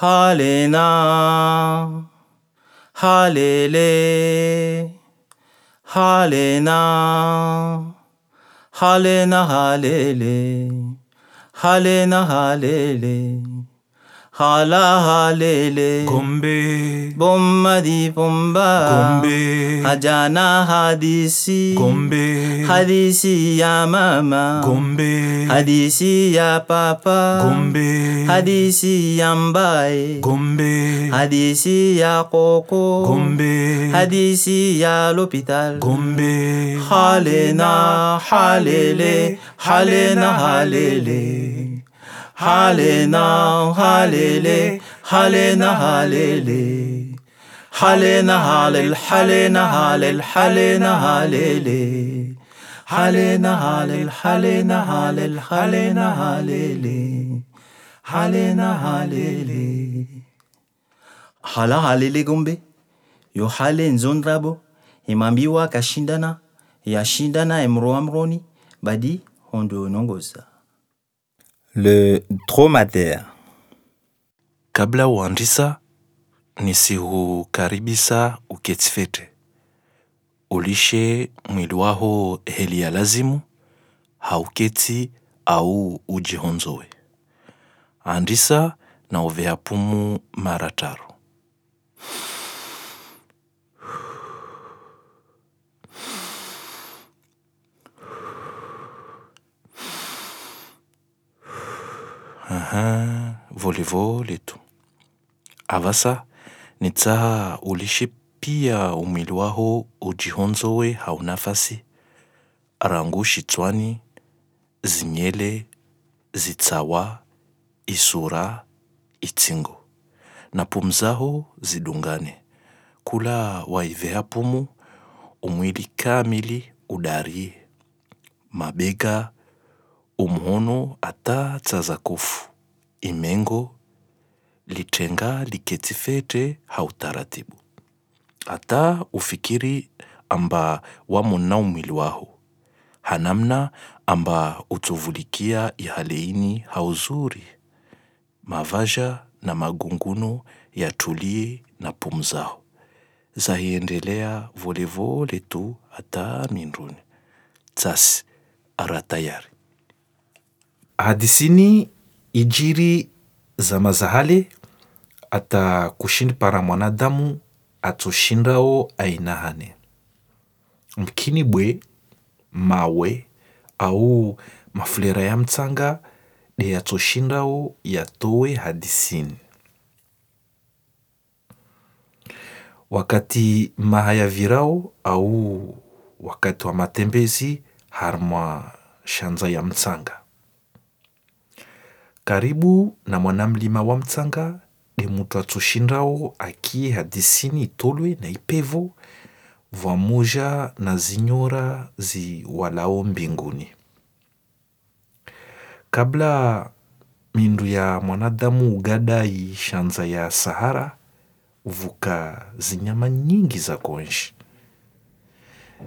Hallelujah, Hallelujah, Hallelujah, Hallelujah, Halele, Halena, hala halele Gombe, bommadi bomba Gombe, hajana hadisi Gombe, hadisi ya mama Gombe, hadisi ya papa Gombe, hadisi ya mbaye Gombe, hadisi ya koko Gombe, hadisi ya l'hôpital Gombe, halena halele halena halele Hale na, halele, hale na halele. Hale na hale, hale na hale, Halina, halili, halina, halili. Halina, halil, hale na hale halili. Halina, halil, halina, halil, halina, halili. Halina, halili. Hala, halili, gumbi. Yo, halin, zundrabo. Imambiwa, kashindana. Yashindana, emroamroni. Badi, hondo, nongoza. Le dromadaire. kabla uandisa nisihukaribisa uketsifete. Ulishe mwili waho heli ya lazimu hauketsi au ujihonzowe andisa na uvea pumu mara taro Aha, volevole tu. Avasa nitsaha ulishe pia umwili waho ujihonzowe haunafasi rangu shitswani zinyele zitsawa isura itsingo. Na pumu zaho zidungane. Kula waiveha pumu umwili kamili udarie. Mabega umhono ata tsaza kofu imengo litenga liketifete hautaratibu hata ufikiri amba wamona umwili waho. Hanamna amba utuvulikia ihaleini hauzuri mavaja na magunguno yatulie na pumzao. Zahiendelea volevole tu hata minduni tsasi ara tayari. Hadisini ijiri zamazahale za hale ata kushindi para mwanadamu atoshindao ainahane mkini bwe mawe au mafulera ya mtsanga de yatoshindao yatowe hadisini wakati mahaya virao au wakati wa matembezi harmwa shanza ya mtsanga karibu na mwanamlima wa mtsanga de mutu atsoshindao akie hadisini itolwe na ipevo vamoja na zinyora ziwalao mbinguni. Kabla mindu ya mwanadamu ugada ishanza ya sahara vuka zinyama nyingi za konshi.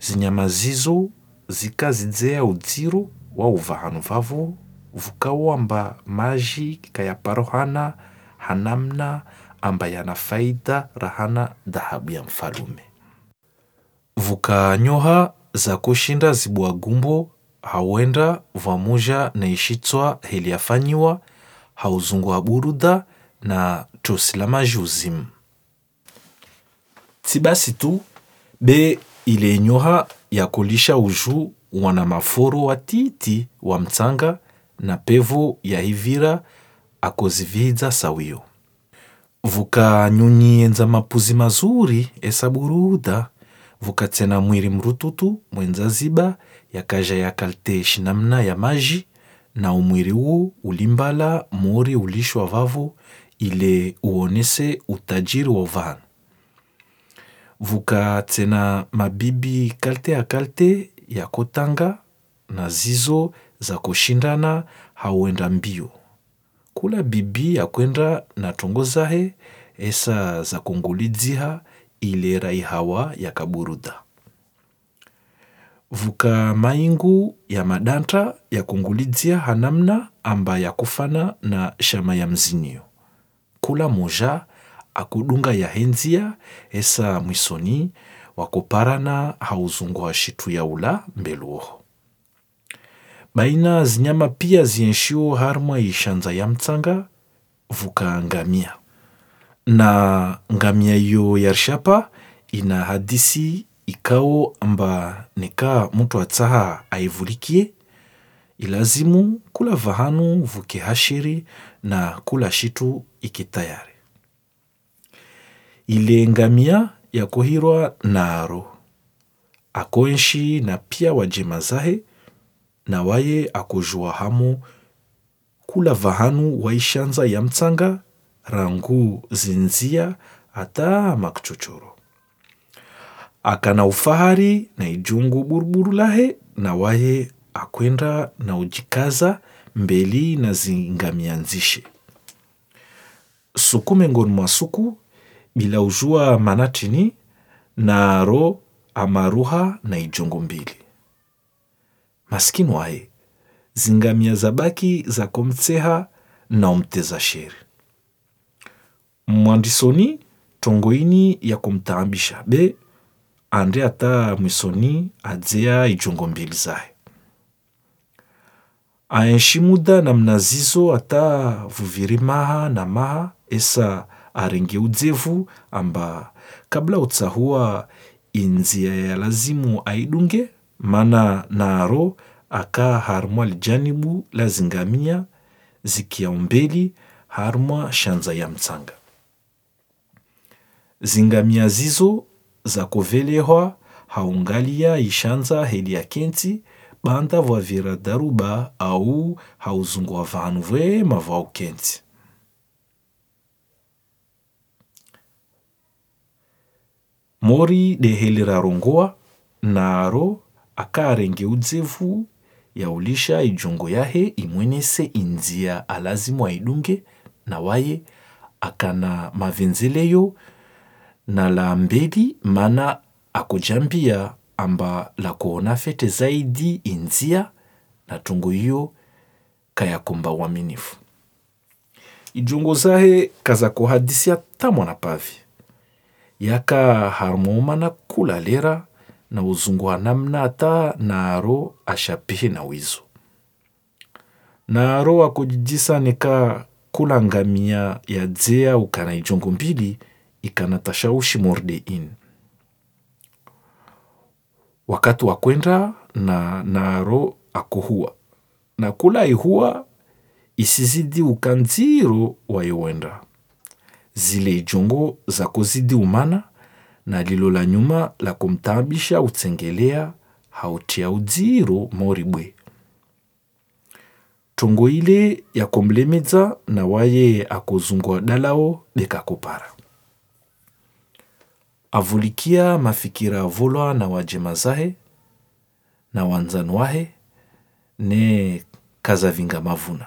Zinyama zizo zikazidzea udziro wa uvahanu vavo vukao amba maji kayaparohana hanamna amba yana faida rahana dhahabu ya mfalume. Vukanyoha za kushinda zibwa gumbo hauenda vamoja na heli yafanyiwa hauzungu wa buruda na tosila uzimu tsibasi tu be ile nyoha yakolisha kulisha uju wana maforo wa titi wa mtsanga na pevo ya hivira akozividza sawio. Vukanyunyienza mapuzi mazuri esaburuda vukatsena mwiri mrututu mwenza ziba yakaja yakalte shinamna ya maji. Na umwiri uu ulimbala mori ulishwa vavo ile uonese utajiri wa vanu vukatsena mabibi kalte ya kalte yakotanga na zizo za kushindana hauenda mbio. Kula bibi ya kwenda na tongo zahe esa za kungulidziha ile rai hawa ya kaburudha vuka maingu ya madanta ya kungulidzia hanamna amba ya kufana na shama ya mzinio kula moja akudunga ya henzia esa mwisoni wakoparana hauzungua shitu ya ula mbeluoho baina zinyama pia zienshio harmwa ishanza ya mtsanga vuka ngamia. Na ngamia iyo yarshapa ina hadisi ikao amba nika mtu atsaha aivulikie ilazimu kula vahanu vuke hashiri na kula shitu ikitayari. Ile ngamia yakohirwa naro akoenshi na pia wajema zahe na waye akojua hamu. Kula vahanu waishanza ya mtsanga rangu zinzia ata makuchochoro akana ufahari na ijungu buruburu lahe na waye akwenda na ujikaza mbeli na zingamianzishe suku mengoni mwa suku bila ujua manatini naro amaruha na ijungu mbili maskini waye zingamia zabaki za komtseha na omteza sheri. Mwandisoni tongoini ya kumtaambisha be ande ata mwisoni adzea ijongo mbili zahe aenshi muda na mnazizo ata vuviri maha na maha esa arenge udzevu amba kabla utsahua inzia ya lazimu aidunge mana naro aka harmwa lijanibu la zingamia zikia umbeli harmwa shanza ya mtsanga. Zingamia zizo za kovelehwa haungalia ishanza heli ya kenti banda vwavira daruba au hauzungwa vanu vwema vwa ukenti mori deheli rarongoa naro akaarenge udzevu yaulisha ijongo yahe imwenese inzia alazimu aidunge na waye akana mavenzeleyo na la mbeli mana akujambia amba la kuona fete zaidi inzia na tungo hiyo kayakomba uaminifu. Ijongo zahe kaza kuhadisia tamwa na pavi. Yaka harmomana kula lera na uzungu wa namna hata naro ashapihi na wizo. Naro wakujijisa nika kula ngamia ya dzea ukana ijongo mbili ikana tashaushi morde in wakati wakwenda na naro akuhua. Na kula ihua isizidi ukanziro wayowenda zile ijongo za kuzidi umana na lilo la nyuma la kumtaabisha utsengelea hautia udziro moribwe. Tongo ile ya kumlemedza na waye akozungwa dalao dekakopara avulikia mafikira avolwa na wajema zahe na wanzanu wahe ne kazavinga mavuna.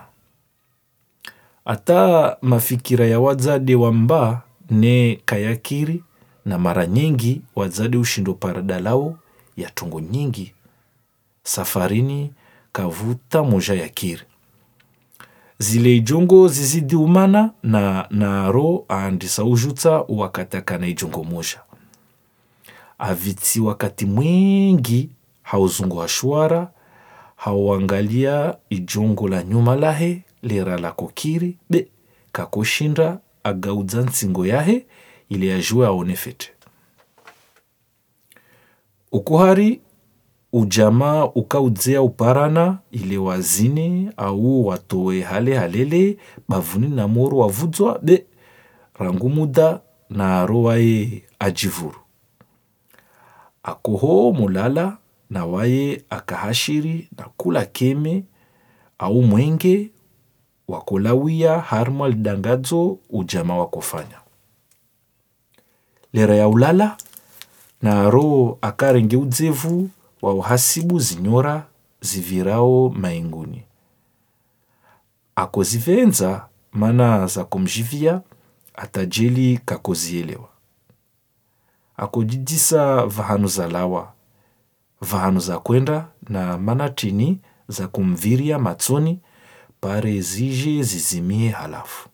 Ata mafikira ya wadzade wa mba ne kayakiri na mara nyingi wazadi ushindo parada lao ya tungo nyingi. Safarini kavuta moja ya kiri. Zile ijongo zizidi umana na naro aandisa ujutsa wakatakana ijongo moja. Avitsi wakati mwingi hauzungu wa shwara hauangalia ijongo la nyuma lahe lera la kokiri be kakoshinda agaudza nsingo yahe ili ajue aone fete ukuhari ujamaa ukaudzea uparana ile wazine au watowe hale halele bavuni na moro wavudzwa be rangu muda na arowaye ajivuru. Akoho mulala na waye akahashiri na kula keme au mwenge wakolawia harimo alidangadzo ujama wakofanya lera ya ulala na aro akarenge udzevu wa uhasibu zinyora zivirao mainguni akozivenza mana za kumjivia atajeli kakozielewa Akojijisa vahanu za lawa vahanu za kwenda na manatini za kumviria matsoni pare zije zizimie halafu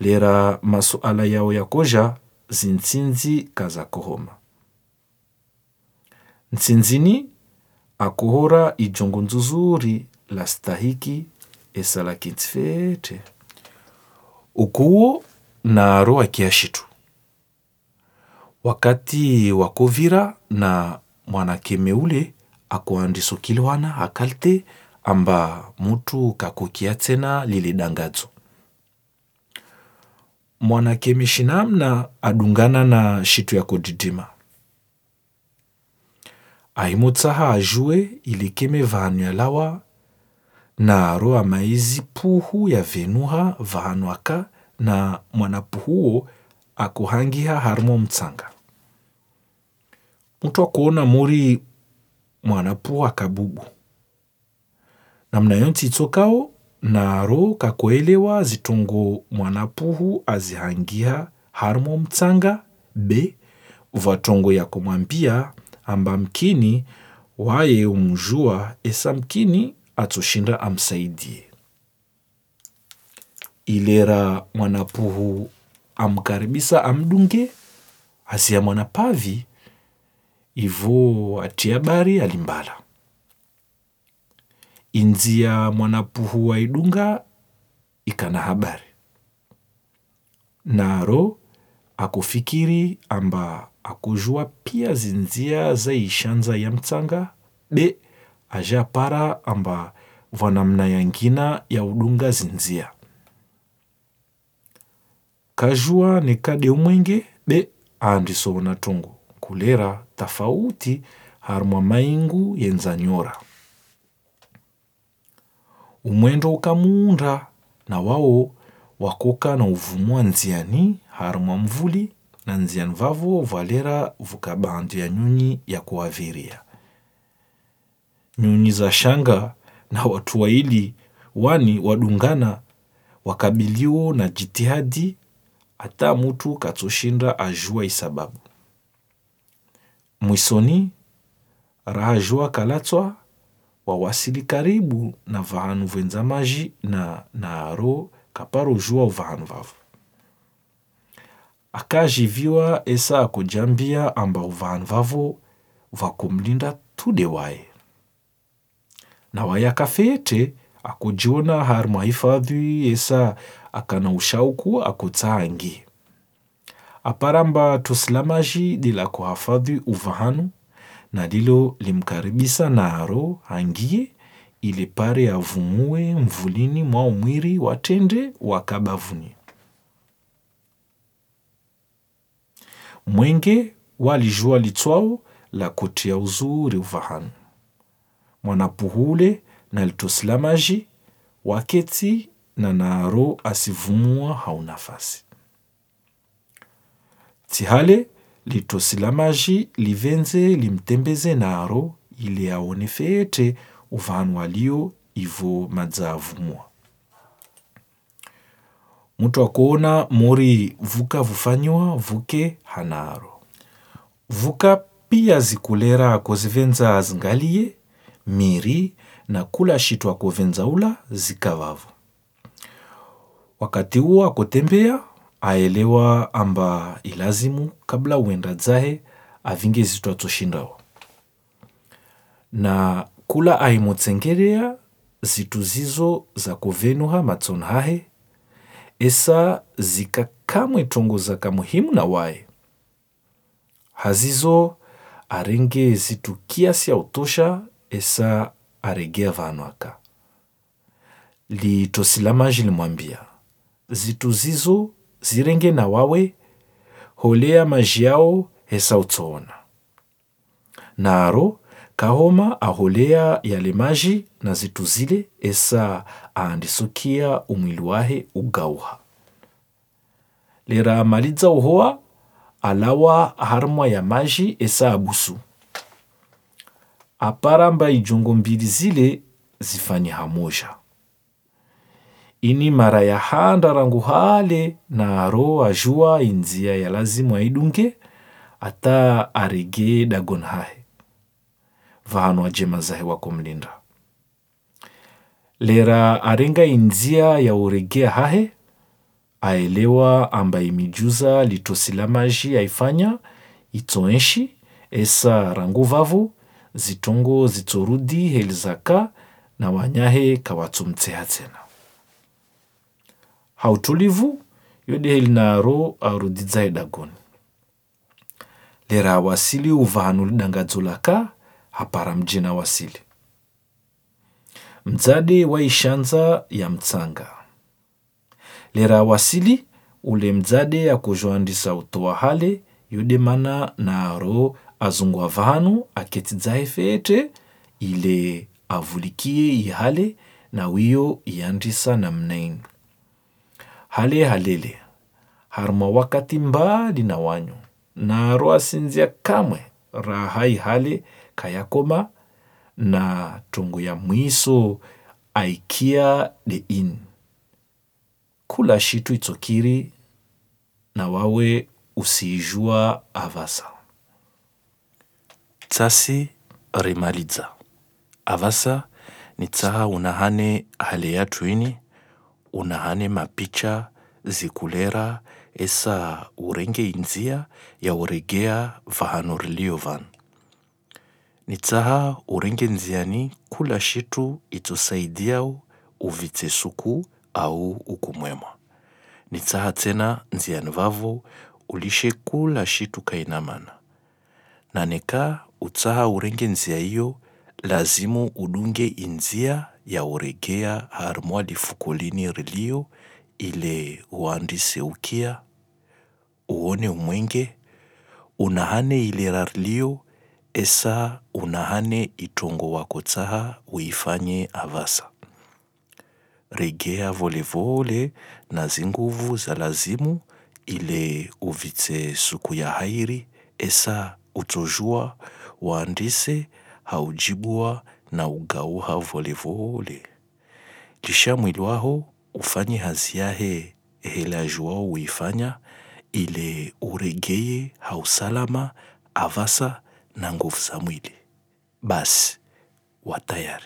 lera masuala yao yakoja zintsinzi kazakohoma ntsinzini akohora ijongo nzuzuri la stahiki esala kinti fete ukuwo naro akiashitu wakati wakovira na mwanakeme ule kilwana akalte amba mutu kakokia tsena lile dangadzo mwanakeme shinamna adungana na shitu ya kodidima aimotsaha ajue ilekeme vahanu ya lawa naro amaizi puhu ya venuha vahanu aka na mwanapuhuwo akuhangiha harimo mtsanga. Mtu akuona muri mwanapuhu akabubu. Namna yonti itsokao naro kakoelewa zitongo mwanapuhu azihangia harmo mtsanga. Be vatongo yakomwambia amba mkini waye umjua esa mkini atoshinda amsaidie. Ilera mwanapuhu amkaribisa amdunge asia mwanapavi ivo atiabari alimbala inzia mwanapuhu wa idunga ikana habari. Naro akufikiri amba akujua pia zinzia za ishanza ya mtsanga be aja para amba vanamna yangina ya udunga zinzia. Kajua ni kade umwenge be andisoona na tungu kulera tafauti harumwa maingu yenzanyora umwendo ukamuunda na wao wakoka na uvumua nziani harumwa mvuli na nziani vavo valera vukabandu ya nyunyi ya kuaviria. Nyunyi za shanga na watu waili wani wadungana wakabilio na jitihadi hata mutu katsoshinda ajua isababu. Mwisoni rahajua kalatswa wawasili karibu na vahanu venza maji na naro kaparo jua uvahanu vavo. Akajiviwa esa akujambia amba uvahanu vavo vakumlinda tude waye na waye akafete akujiona hari mwahifadhi esa akana ushauku akotsaangi aparamba tusilamaji dila kuhafadhi uvahanu na lilo limkaribisa naro angie ili pare avumue mvulini mwa umwiri watende wakabavuni mwenge walijua litswao la kutia uzuri uvahanu mwanapuhule na litosilamaji waketi na naro asivumua hau nafasi tihale litosilamaji livenze limtembeze naro ili aone fete uvahanu walio ivo madzavumwa mutu akuona mori vuka vufanyiwa vuke hanaro. Vuka pia zikulera kozivenza zingaliye miri na kula shitu akovenza ula zikavavo wakati uwo akotembea aelewa amba ilazimu kabla uenda dzahe avinge zitu atoshindawo na kula aimutsengereya zitu zizo za kuvenuha matsoni hahe esa zikakamwe tongo kamuhimu muhimu na waye hazizo arenge zitu kiasi ya utosha esa aregea vanu aka. Limwambia zitu zizo zirenge na wawe holea maji yao hesa utsoona naro kahoma aholea yale maji na zitu zile esa aandisokia umwili wahe ugauha. Lera maliza uhoa alawa harumwa ya maji esa abusu. Aparamba ijongo mbili zile zifanye hamoja ini mara ya handa rangu hale na aro ajua inzia ya lazimu aidunge ata arege dagon hahe. Vahanu ajema zahe wakomlinda lera arenga inzia ya uregea hahe aelewa amba imijuza litosilamaji aifanya itoenshi esa rangu vavu zitongo zitsorudi helizaka na wanyahe kawatsumtseha tsena hautulivu yode heli naro arudidzahe dagoni lera wasili uvahanu lidangadzo laka hapara mjina wasili. Wa waishanza ya mtsanga. Lera wasili ule mdzade akuzhoandisa utowa hale yode mana naro azungwa vahanu aketidzahe fete ile avulikie ihale na wiyo iandisa namna hale halele. Harima wakati mbali na wanyu. Naro asinzia kamwe. Rahai hale kayakoma. Na tungu ya mwiso aikia de in. Kula shitu itsokiri na wawe usiijua avasa. Tsasi rimaliza. Avasa ni tsaha unahane hale yatu ini unahane mapicha zikulera esa urenge inzia ya uregea vahano riliovan. Ni urenge nziani kula shitu itusaidiau uvitse suku au ukumwemwa nitsaha tsena nziani vavo ulishe kula shitu kainamana naneka utsaha urenge nzia iyo lazimu udunge inzia ya uregea harmwa lifukolini rilio ile uandise ukia uone umwenge unahane ilera rilio esa unahane itongo wako tsaha uifanye avasa. Regea volevole na zinguvu za lazimu ile uvitse suku ya hairi esa utojua waandise haujibua na ugauha volevole lisha mwili waho ufanye hazi yahe ehelaji ajuao uifanya ile uregeye hausalama avasa na nguvu za mwili. Basi watayari